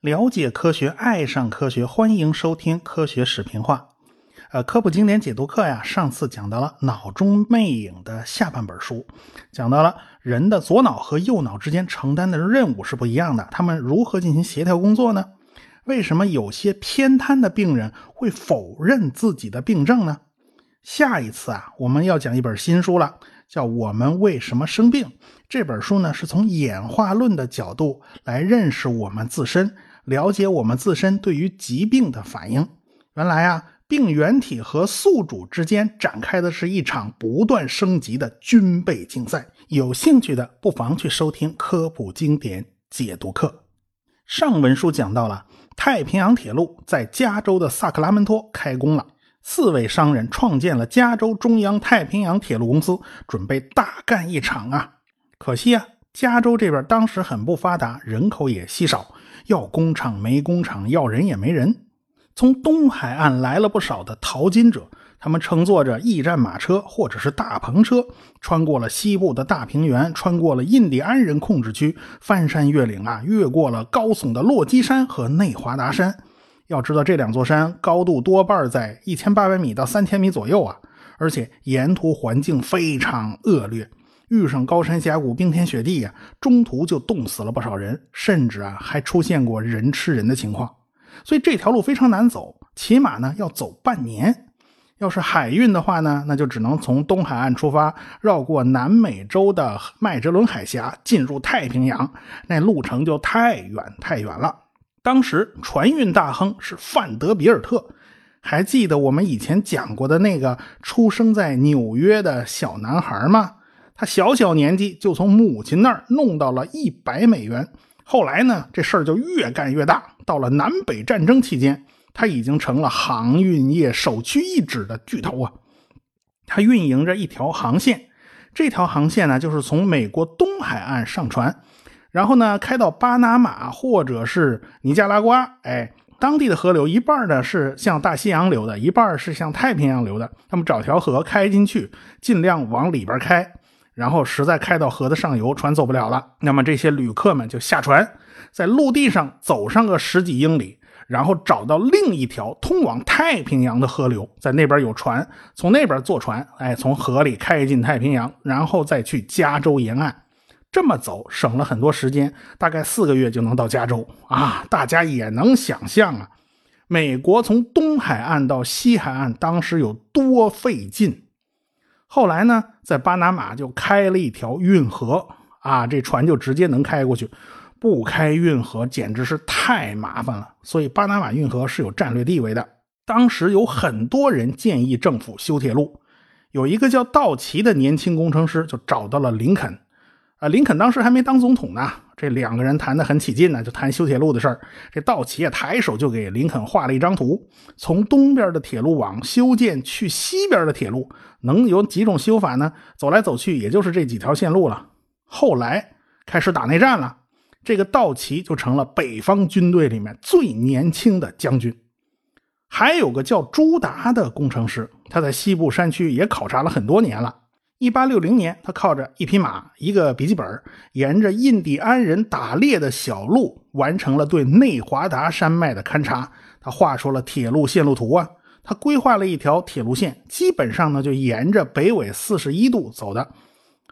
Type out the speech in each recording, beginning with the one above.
了解科学，爱上科学，欢迎收听《科学视频化》。呃，科普经典解读课呀，上次讲到了脑中魅影的下半本书，讲到了人的左脑和右脑之间承担的任务是不一样的，他们如何进行协调工作呢？为什么有些偏瘫的病人会否认自己的病症呢？下一次啊，我们要讲一本新书了，叫《我们为什么生病》。这本书呢，是从演化论的角度来认识我们自身。了解我们自身对于疾病的反应。原来啊，病原体和宿主之间展开的是一场不断升级的军备竞赛。有兴趣的不妨去收听科普经典解读课。上文书讲到了太平洋铁路在加州的萨克拉门托开工了，四位商人创建了加州中央太平洋铁路公司，准备大干一场啊。可惜啊，加州这边当时很不发达，人口也稀少。要工厂没工厂，要人也没人。从东海岸来了不少的淘金者，他们乘坐着驿站马车或者是大篷车，穿过了西部的大平原，穿过了印第安人控制区，翻山越岭啊，越过了高耸的落基山和内华达山。要知道，这两座山高度多半在一千八百米到三千米左右啊，而且沿途环境非常恶劣。遇上高山峡谷、冰天雪地呀，中途就冻死了不少人，甚至啊还出现过人吃人的情况。所以这条路非常难走，起码呢要走半年。要是海运的话呢，那就只能从东海岸出发，绕过南美洲的麦哲伦海峡，进入太平洋，那路程就太远太远了。当时船运大亨是范德比尔特，还记得我们以前讲过的那个出生在纽约的小男孩吗？他小小年纪就从母亲那儿弄到了一百美元，后来呢，这事儿就越干越大。到了南北战争期间，他已经成了航运业首屈一指的巨头啊！他运营着一条航线，这条航线呢，就是从美国东海岸上船，然后呢，开到巴拿马或者是尼加拉瓜。哎，当地的河流一半呢是向大西洋流的，一半是向太平洋流的。那么找条河开进去，尽量往里边开。然后实在开到河的上游，船走不了了，那么这些旅客们就下船，在陆地上走上个十几英里，然后找到另一条通往太平洋的河流，在那边有船，从那边坐船，哎，从河里开进太平洋，然后再去加州沿岸，这么走省了很多时间，大概四个月就能到加州啊！大家也能想象啊，美国从东海岸到西海岸当时有多费劲。后来呢，在巴拿马就开了一条运河啊，这船就直接能开过去。不开运河简直是太麻烦了，所以巴拿马运河是有战略地位的。当时有很多人建议政府修铁路，有一个叫道奇的年轻工程师就找到了林肯。啊，林肯当时还没当总统呢，这两个人谈得很起劲呢，就谈修铁路的事儿。这道奇也抬手就给林肯画了一张图，从东边的铁路网修建去西边的铁路，能有几种修法呢？走来走去也就是这几条线路了。后来开始打内战了，这个道奇就成了北方军队里面最年轻的将军。还有个叫朱达的工程师，他在西部山区也考察了很多年了。一八六零年，他靠着一匹马、一个笔记本，沿着印第安人打猎的小路，完成了对内华达山脉的勘察。他画出了铁路线路图啊，他规划了一条铁路线，基本上呢就沿着北纬四十一度走的。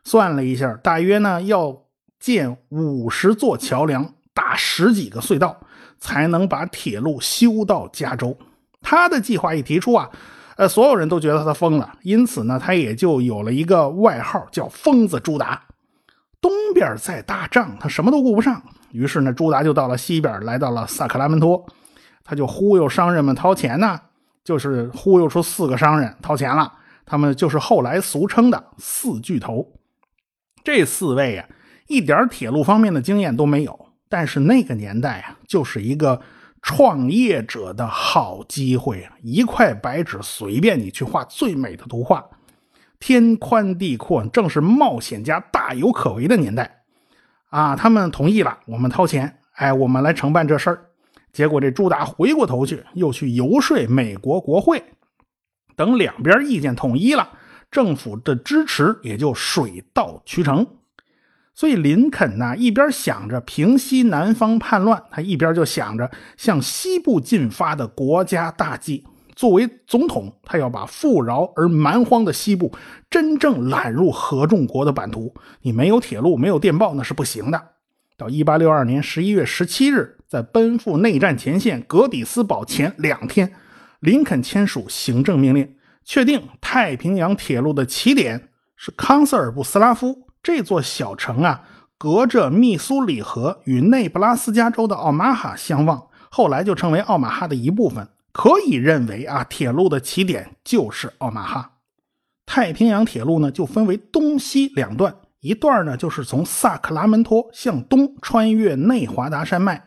算了一下，大约呢要建五十座桥梁，打十几个隧道，才能把铁路修到加州。他的计划一提出啊。呃，所有人都觉得他疯了，因此呢，他也就有了一个外号，叫“疯子朱达”。东边在打仗，他什么都顾不上。于是呢，朱达就到了西边，来到了萨克拉门托，他就忽悠商人们掏钱呢，就是忽悠出四个商人掏钱了。他们就是后来俗称的“四巨头”。这四位啊，一点铁路方面的经验都没有，但是那个年代啊，就是一个。创业者的好机会啊！一块白纸，随便你去画最美的图画。天宽地阔，正是冒险家大有可为的年代啊！他们同意了，我们掏钱，哎，我们来承办这事儿。结果这朱达回过头去，又去游说美国国会。等两边意见统一了，政府的支持也就水到渠成。所以林肯呢，一边想着平息南方叛乱，他一边就想着向西部进发的国家大计。作为总统，他要把富饶而蛮荒的西部真正揽入合众国的版图。你没有铁路，没有电报，那是不行的。到1862年11月17日，在奔赴内战前线格底斯堡前两天，林肯签署行政命令，确定太平洋铁路的起点是康瑟尔布斯拉夫这座小城啊，隔着密苏里河与内布拉斯加州的奥马哈相望，后来就成为奥马哈的一部分。可以认为啊，铁路的起点就是奥马哈。太平洋铁路呢，就分为东西两段，一段呢就是从萨克拉门托向东穿越内华达山脉，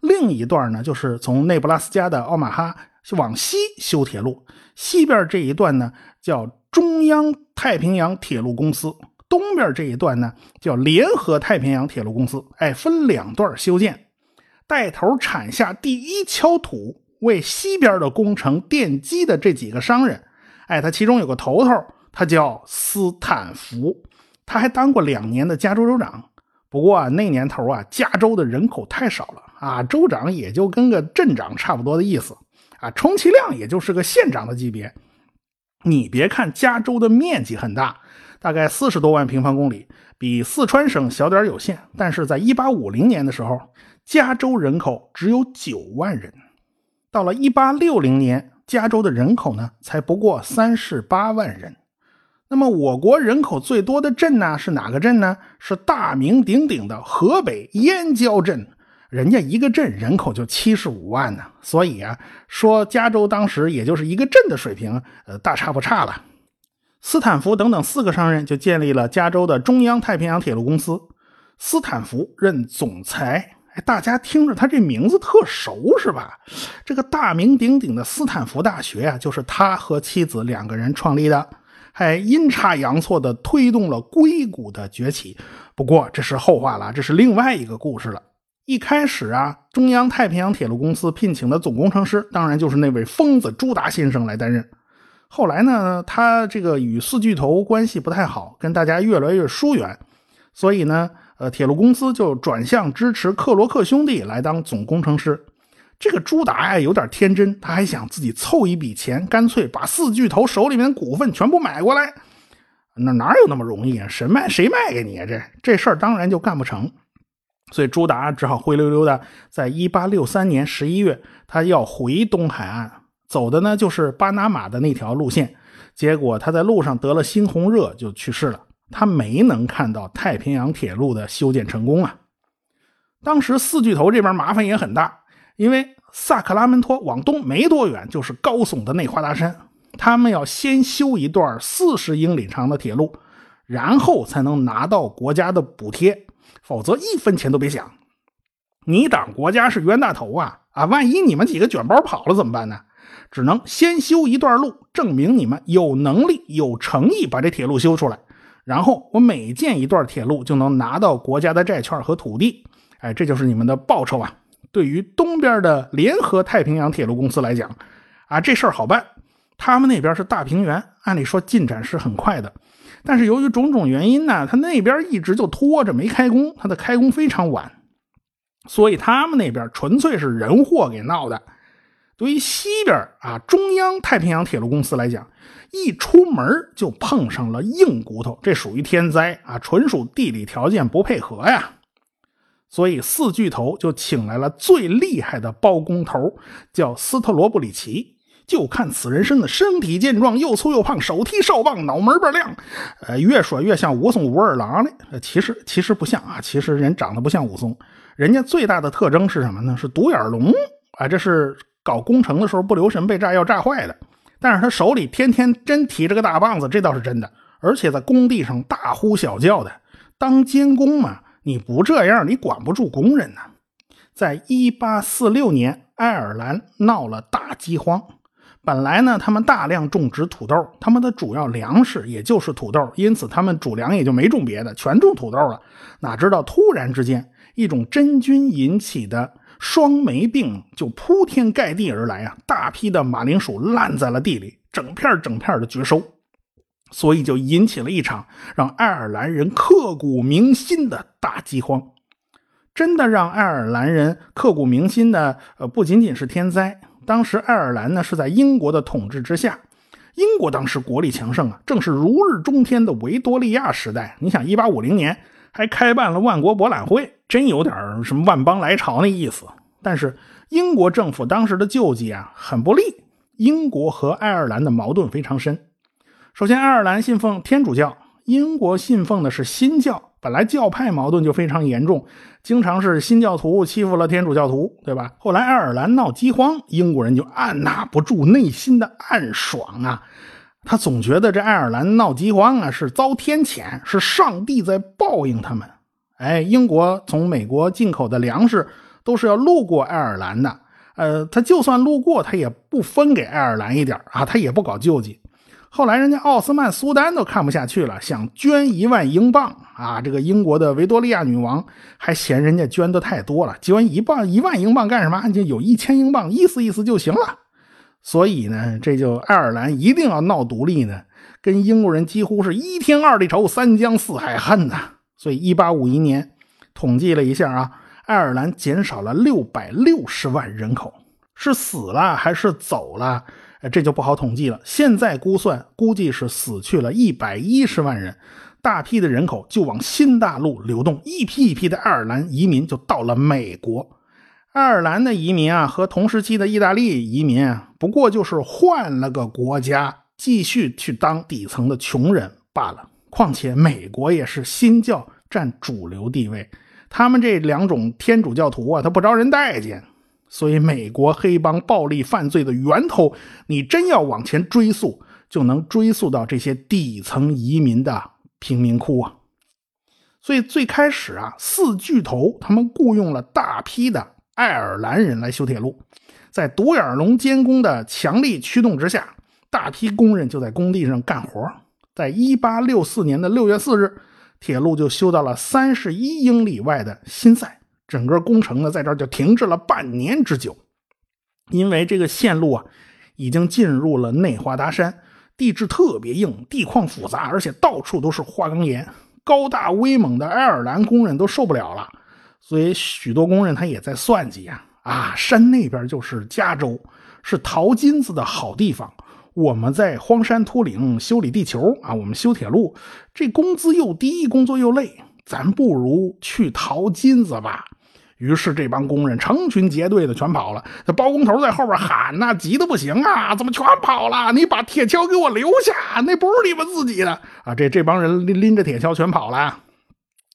另一段呢就是从内布拉斯加的奥马哈往西修铁路。西边这一段呢叫中央太平洋铁路公司，东边这一段呢叫联合太平洋铁路公司。哎，分两段修建，带头铲下第一锹土。为西边的工程奠基的这几个商人，哎，他其中有个头头，他叫斯坦福，他还当过两年的加州州长。不过，那年头啊，加州的人口太少了啊，州长也就跟个镇长差不多的意思啊，充其量也就是个县长的级别。你别看加州的面积很大，大概四十多万平方公里，比四川省小点有限，但是在一八五零年的时候，加州人口只有九万人。到了一八六零年，加州的人口呢才不过三十八万人。那么，我国人口最多的镇呢是哪个镇呢？是大名鼎鼎的河北燕郊镇，人家一个镇人口就七十五万呢。所以啊，说加州当时也就是一个镇的水平，呃，大差不差了。斯坦福等等四个商人就建立了加州的中央太平洋铁路公司，斯坦福任总裁。哎，大家听着，他这名字特熟是吧？这个大名鼎鼎的斯坦福大学呀，就是他和妻子两个人创立的，还阴差阳错的推动了硅谷的崛起。不过这是后话了，这是另外一个故事了。一开始啊，中央太平洋铁路公司聘请的总工程师，当然就是那位疯子朱达先生来担任。后来呢，他这个与四巨头关系不太好，跟大家越来越疏远，所以呢。呃，铁路公司就转向支持克罗克兄弟来当总工程师。这个朱达呀，有点天真，他还想自己凑一笔钱，干脆把四巨头手里面的股份全部买过来。那哪有那么容易啊？谁卖谁卖给你啊？这这事儿当然就干不成。所以朱达只好灰溜溜的，在一八六三年十一月，他要回东海岸，走的呢就是巴拿马的那条路线。结果他在路上得了猩红热，就去世了。他没能看到太平洋铁路的修建成功啊！当时四巨头这边麻烦也很大，因为萨克拉门托往东没多远就是高耸的内华达山，他们要先修一段四十英里长的铁路，然后才能拿到国家的补贴，否则一分钱都别想。你党国家是冤大头啊！啊，万一你们几个卷包跑了怎么办呢？只能先修一段路，证明你们有能力、有诚意把这铁路修出来。然后我每建一段铁路就能拿到国家的债券和土地，哎，这就是你们的报酬啊！对于东边的联合太平洋铁路公司来讲，啊，这事儿好办。他们那边是大平原，按理说进展是很快的，但是由于种种原因呢，他那边一直就拖着没开工，他的开工非常晚，所以他们那边纯粹是人祸给闹的。对于西边啊，中央太平洋铁路公司来讲。一出门就碰上了硬骨头，这属于天灾啊，纯属地理条件不配合呀。所以四巨头就请来了最厉害的包工头，叫斯特罗布里奇。就看此人身子身体健壮，又粗又胖，手提哨棒，脑门倍亮。呃，越说越像武松武二郎呢。其实其实不像啊，其实人长得不像武松。人家最大的特征是什么呢？是独眼龙啊，这是搞工程的时候不留神被炸药炸坏的。但是他手里天天真提着个大棒子，这倒是真的。而且在工地上大呼小叫的，当监工嘛，你不这样，你管不住工人呢。在一八四六年，爱尔兰闹了大饥荒，本来呢，他们大量种植土豆，他们的主要粮食也就是土豆，因此他们主粮也就没种别的，全种土豆了。哪知道突然之间，一种真菌引起的。霜霉病就铺天盖地而来啊！大批的马铃薯烂在了地里，整片整片的绝收。所以就引起了一场让爱尔兰人刻骨铭心的大饥荒。真的让爱尔兰人刻骨铭心的，呃，不仅仅是天灾。当时爱尔兰呢是在英国的统治之下，英国当时国力强盛啊，正是如日中天的维多利亚时代。你想，一八五零年还开办了万国博览会，真有点什么万邦来朝那意思。但是英国政府当时的救济啊很不利，英国和爱尔兰的矛盾非常深。首先，爱尔兰信奉天主教，英国信奉的是新教。本来教派矛盾就非常严重，经常是新教徒欺负了天主教徒，对吧？后来爱尔兰闹饥荒，英国人就按捺不住内心的暗爽啊，他总觉得这爱尔兰闹饥荒啊是遭天谴，是上帝在报应他们。哎，英国从美国进口的粮食都是要路过爱尔兰的，呃，他就算路过，他也不分给爱尔兰一点啊，他也不搞救济。后来，人家奥斯曼苏丹都看不下去了，想捐一万英镑啊！这个英国的维多利亚女王还嫌人家捐的太多了，捐一磅一万英镑干什么？就有一千英镑，意思意思就行了。所以呢，这就爱尔兰一定要闹独立呢，跟英国人几乎是一天二地仇，三江四海恨呐。所以，一八五一年统计了一下啊，爱尔兰减少了六百六十万人口，是死了还是走了？这就不好统计了。现在估算，估计是死去了一百一十万人，大批的人口就往新大陆流动，一批一批的爱尔兰移民就到了美国。爱尔兰的移民啊，和同时期的意大利移民啊，不过就是换了个国家，继续去当底层的穷人罢了。况且美国也是新教占主流地位，他们这两种天主教徒啊，他不招人待见。所以，美国黑帮暴力犯罪的源头，你真要往前追溯，就能追溯到这些底层移民的贫民窟啊。所以，最开始啊，四巨头他们雇佣了大批的爱尔兰人来修铁路，在独眼龙监工的强力驱动之下，大批工人就在工地上干活。在一八六四年的六月四日，铁路就修到了三十一英里外的新塞。整个工程呢，在这儿就停滞了半年之久，因为这个线路啊，已经进入了内华达山，地质特别硬，地况复杂，而且到处都是花岗岩，高大威猛的爱尔兰工人都受不了了，所以许多工人他也在算计呀，啊，山那边就是加州，是淘金子的好地方，我们在荒山秃岭修理地球啊，我们修铁路，这工资又低，工作又累，咱不如去淘金子吧。于是这帮工人成群结队的全跑了，这包工头在后边喊呐，急得不行啊！怎么全跑了？你把铁锹给我留下，那不是你们自己的啊！这这帮人拎拎着铁锹全跑了。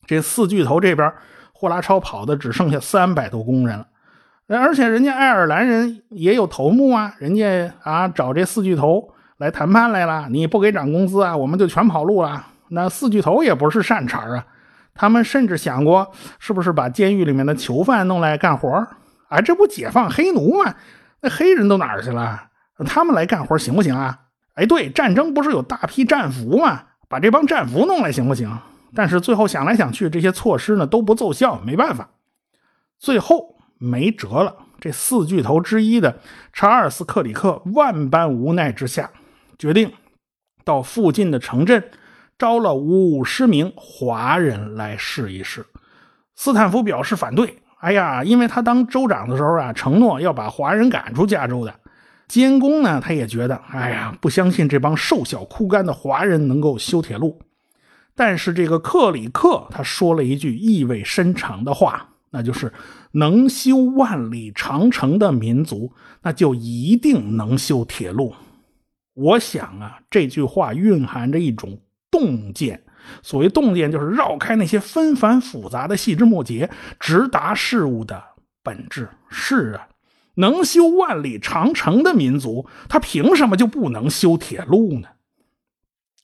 这四巨头这边，霍拉超跑的只剩下三百多工人了。而且人家爱尔兰人也有头目啊，人家啊找这四巨头来谈判来了，你不给涨工资啊，我们就全跑路了。那四巨头也不是善茬啊。他们甚至想过，是不是把监狱里面的囚犯弄来干活啊，这不解放黑奴吗？那黑人都哪儿去了？他们来干活行不行啊？哎，对，战争不是有大批战俘吗？把这帮战俘弄来行不行？但是最后想来想去，这些措施呢都不奏效，没办法，最后没辙了。这四巨头之一的查尔斯·克里克万般无奈之下，决定到附近的城镇。招了五十名华人来试一试，斯坦福表示反对。哎呀，因为他当州长的时候啊，承诺要把华人赶出加州的。监工呢，他也觉得，哎呀，不相信这帮瘦小枯干的华人能够修铁路。但是这个克里克他说了一句意味深长的话，那就是能修万里长城的民族，那就一定能修铁路。我想啊，这句话蕴含着一种。洞见，所谓洞见，就是绕开那些纷繁复杂的细枝末节，直达事物的本质。是啊，能修万里长城的民族，他凭什么就不能修铁路呢？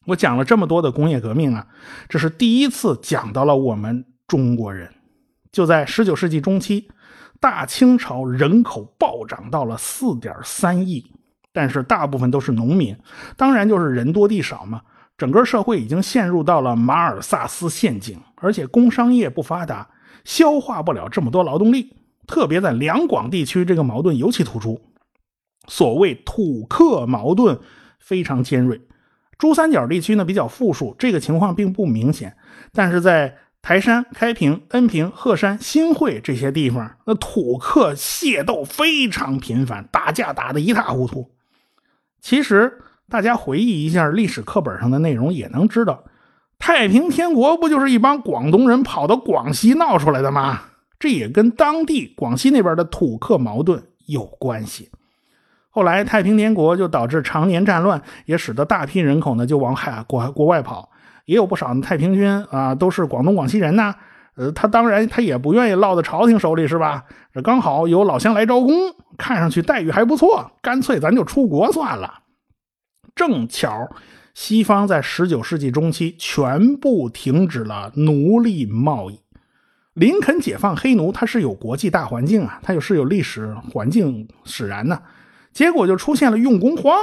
我讲了这么多的工业革命啊，这是第一次讲到了我们中国人。就在十九世纪中期，大清朝人口暴涨到了四点三亿，但是大部分都是农民，当然就是人多地少嘛。整个社会已经陷入到了马尔萨斯陷阱，而且工商业不发达，消化不了这么多劳动力。特别在两广地区，这个矛盾尤其突出。所谓土克矛盾非常尖锐，珠三角地区呢比较富庶，这个情况并不明显。但是在台山、开平、恩平、鹤山、新会这些地方，那土客械斗非常频繁，打架打得一塌糊涂。其实大家回忆一下历史课本上的内容，也能知道，太平天国不就是一帮广东人跑到广西闹出来的吗？这也跟当地广西那边的土客矛盾有关系。后来太平天国就导致常年战乱，也使得大批人口呢就往海国国外跑。也有不少的太平军啊，都是广东广西人呐。呃，他当然他也不愿意落在朝廷手里，是吧？这刚好有老乡来招工，看上去待遇还不错，干脆咱就出国算了。正巧西方在十九世纪中期全部停止了奴隶贸易，林肯解放黑奴，它是有国际大环境啊，它又是有历史环境使然呢。结果就出现了用工荒，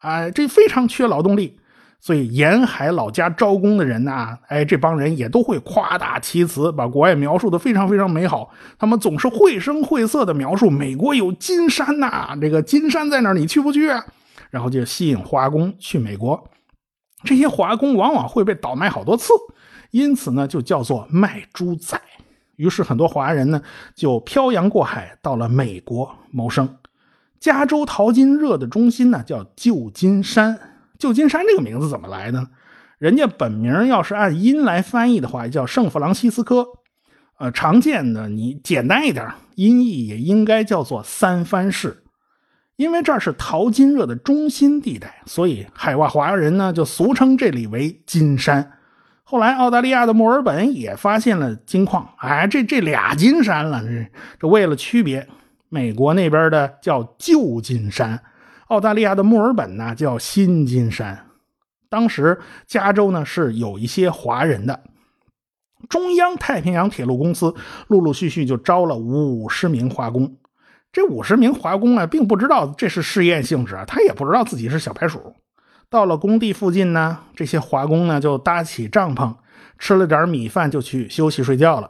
哎，这非常缺劳动力。所以沿海老家招工的人呐，哎，这帮人也都会夸大其词，把国外描述的非常非常美好。他们总是绘声绘色的描述美国有金山呐，这个金山在哪儿？你去不去啊？然后就吸引华工去美国。这些华工往往会被倒卖好多次，因此呢，就叫做卖猪仔。于是很多华人呢，就漂洋过海到了美国谋生。加州淘金热的中心呢，叫旧金山。旧金山这个名字怎么来的？人家本名要是按音来翻译的话，叫圣弗朗西斯科。呃，常见的你简单一点，音译也应该叫做三藩市。因为这是淘金热的中心地带，所以海外华人呢就俗称这里为金山。后来澳大利亚的墨尔本也发现了金矿，哎，这这俩金山了，这这为了区别，美国那边的叫旧金山。澳大利亚的墨尔本呢叫新金山，当时加州呢是有一些华人的，中央太平洋铁路公司陆陆续续就招了五十名华工。这五十名华工呢，并不知道这是试验性质啊，他也不知道自己是小白鼠。到了工地附近呢，这些华工呢就搭起帐篷，吃了点米饭就去休息睡觉了。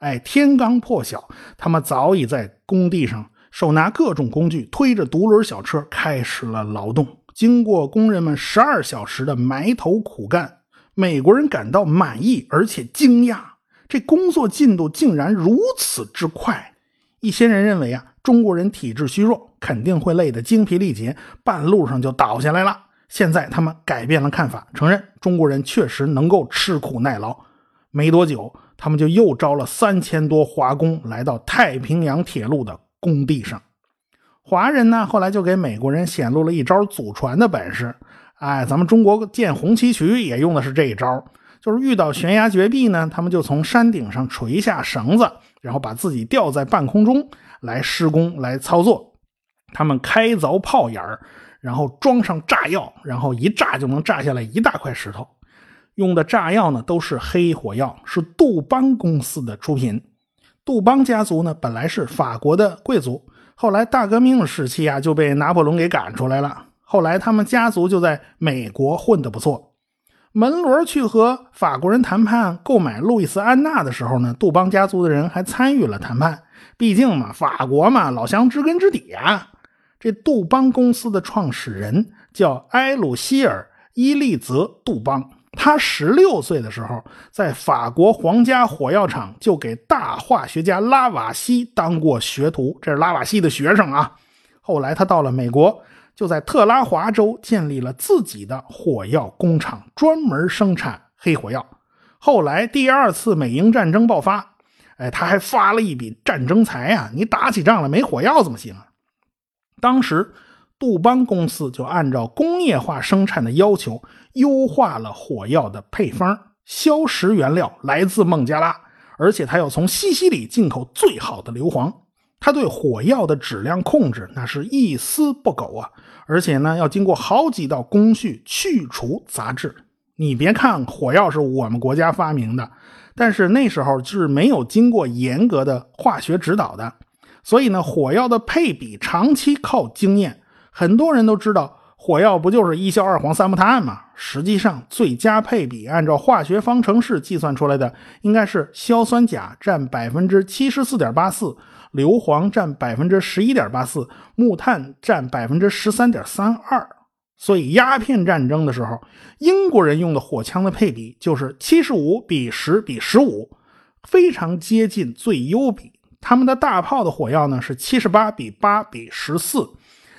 哎，天刚破晓，他们早已在工地上。手拿各种工具，推着独轮小车，开始了劳动。经过工人们十二小时的埋头苦干，美国人感到满意而且惊讶，这工作进度竟然如此之快。一些人认为啊，中国人体质虚弱，肯定会累得精疲力竭，半路上就倒下来了。现在他们改变了看法，承认中国人确实能够吃苦耐劳。没多久，他们就又招了三千多华工来到太平洋铁路的。工地上，华人呢后来就给美国人显露了一招祖传的本事。哎，咱们中国建红旗渠也用的是这一招，就是遇到悬崖绝壁呢，他们就从山顶上垂下绳子，然后把自己吊在半空中来施工来操作。他们开凿炮眼儿，然后装上炸药，然后一炸就能炸下来一大块石头。用的炸药呢都是黑火药，是杜邦公司的出品。杜邦家族呢，本来是法国的贵族，后来大革命时期啊，就被拿破仑给赶出来了。后来他们家族就在美国混得不错。门罗去和法国人谈判购买路易斯安那的时候呢，杜邦家族的人还参与了谈判。毕竟嘛，法国嘛，老乡知根知底啊。这杜邦公司的创始人叫埃鲁希尔·伊利泽·杜邦。他十六岁的时候，在法国皇家火药厂就给大化学家拉瓦锡当过学徒，这是拉瓦锡的学生啊。后来他到了美国，就在特拉华州建立了自己的火药工厂，专门生产黑火药。后来第二次美英战争爆发，哎，他还发了一笔战争财啊！你打起仗来没火药怎么行啊？当时。杜邦公司就按照工业化生产的要求，优化了火药的配方。硝石原料来自孟加拉，而且他要从西西里进口最好的硫磺。他对火药的质量控制那是一丝不苟啊！而且呢，要经过好几道工序去除杂质。你别看火药是我们国家发明的，但是那时候是没有经过严格的化学指导的，所以呢，火药的配比长期靠经验。很多人都知道，火药不就是一硝二黄三木炭吗？实际上，最佳配比按照化学方程式计算出来的，应该是硝酸钾占百分之七十四点八四，硫磺占百分之十一点八四，木炭占百分之十三点三二。所以鸦片战争的时候，英国人用的火枪的配比就是七十五比十比十五，非常接近最优比。他们的大炮的火药呢是七十八比八比十四，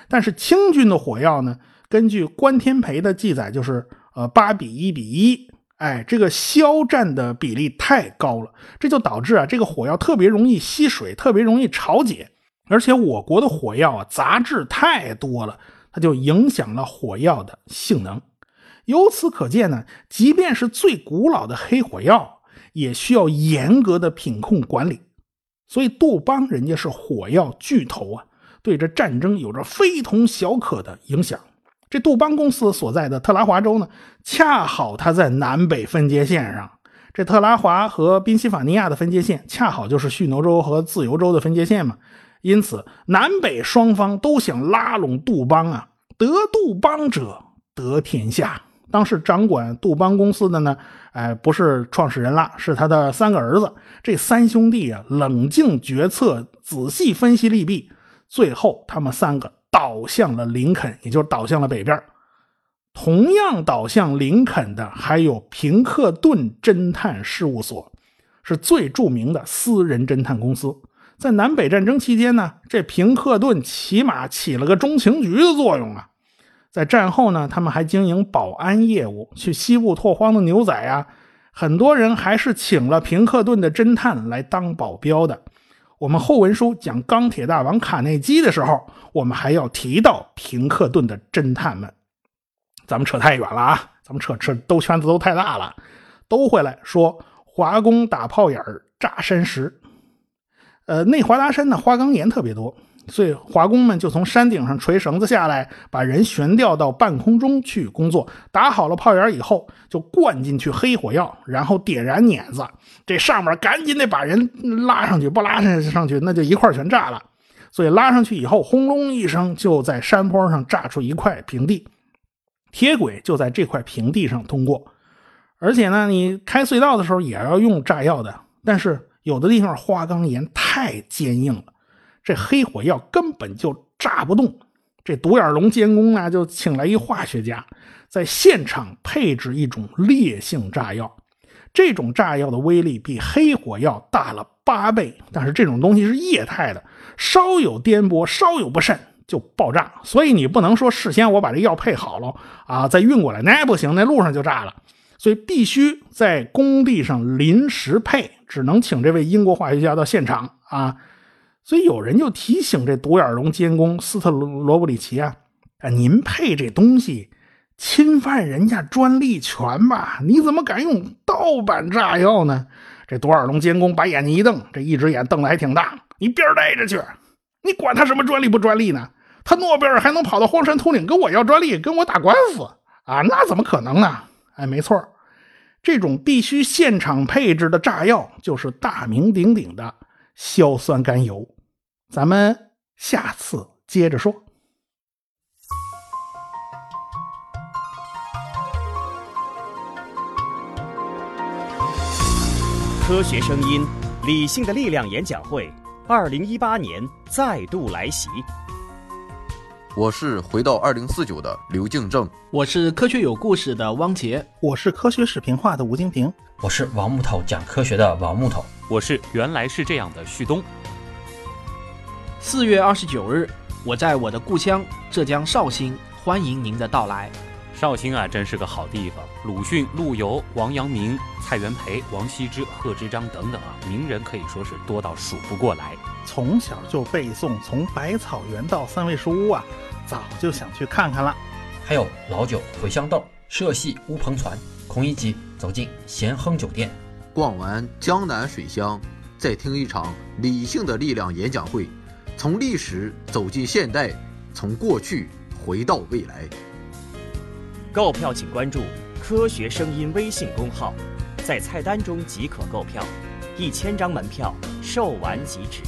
但是清军的火药呢，根据关天培的记载，就是呃八比一比一。哎，这个硝占的比例太高了，这就导致啊，这个火药特别容易吸水，特别容易潮解。而且我国的火药啊杂质太多了，它就影响了火药的性能。由此可见呢，即便是最古老的黑火药，也需要严格的品控管理。所以杜邦人家是火药巨头啊，对这战争有着非同小可的影响。这杜邦公司所在的特拉华州呢，恰好它在南北分界线上。这特拉华和宾夕法尼亚的分界线，恰好就是蓄奴州和自由州的分界线嘛。因此，南北双方都想拉拢杜邦啊，得杜邦者得天下。当时掌管杜邦公司的呢，哎，不是创始人了，是他的三个儿子。这三兄弟啊，冷静决策，仔细分析利弊，最后他们三个。倒向了林肯，也就是倒向了北边。同样倒向林肯的还有平克顿侦探事务所，是最著名的私人侦探公司。在南北战争期间呢，这平克顿起码起了个中情局的作用啊。在战后呢，他们还经营保安业务，去西部拓荒的牛仔啊，很多人还是请了平克顿的侦探来当保镖的。我们后文书讲钢铁大王卡内基的时候，我们还要提到平克顿的侦探们。咱们扯太远了啊，咱们扯扯兜圈子都太大了。都回来说，华工打炮眼儿炸山石。呃，内华达山呢，花岗岩特别多。所以华工们就从山顶上垂绳子下来，把人悬吊到半空中去工作。打好了炮眼以后，就灌进去黑火药，然后点燃碾子，这上面赶紧得把人拉上去，不拉上上去那就一块全炸了。所以拉上去以后，轰隆一声，就在山坡上炸出一块平地，铁轨就在这块平地上通过。而且呢，你开隧道的时候也要用炸药的，但是有的地方花岗岩太坚硬了。这黑火药根本就炸不动，这独眼龙监工呢就请来一化学家，在现场配置一种烈性炸药。这种炸药的威力比黑火药大了八倍，但是这种东西是液态的，稍有颠簸，稍有不慎就爆炸。所以你不能说事先我把这药配好了啊，再运过来，那不行，那路上就炸了。所以必须在工地上临时配，只能请这位英国化学家到现场啊。所以有人就提醒这独眼龙监工斯特罗布里奇啊，啊，您配这东西侵犯人家专利权吧？你怎么敢用盗版炸药呢？这独眼龙监工把眼睛一瞪，这一只眼瞪得还挺大。你边儿待着去！你管他什么专利不专利呢？他诺贝尔还能跑到荒山秃岭跟我要专利，跟我打官司啊？那怎么可能呢？哎，没错，这种必须现场配置的炸药就是大名鼎鼎的硝酸甘油。咱们下次接着说。科学声音，理性的力量演讲会，二零一八年再度来袭。我是回到二零四九的刘敬正，我是科学有故事的汪杰，我是科学视频化的吴金平，我是王木头讲科学的王木头，我是原来是这样的旭东。四月二十九日，我在我的故乡浙江绍兴，欢迎您的到来。绍兴啊，真是个好地方。鲁迅、陆游、王阳明、蔡元培、王羲之、贺知章等等啊，名人可以说是多到数不过来。从小就背诵，从百草园到三味书屋啊，早就想去看看了。还有老酒、茴香豆、社戏、乌篷船。孔乙己走进咸亨酒店，逛完江南水乡，再听一场理性的力量演讲会。从历史走进现代，从过去回到未来。购票请关注“科学声音”微信公号，在菜单中即可购票，一千张门票售完即止。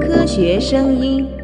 科学声音。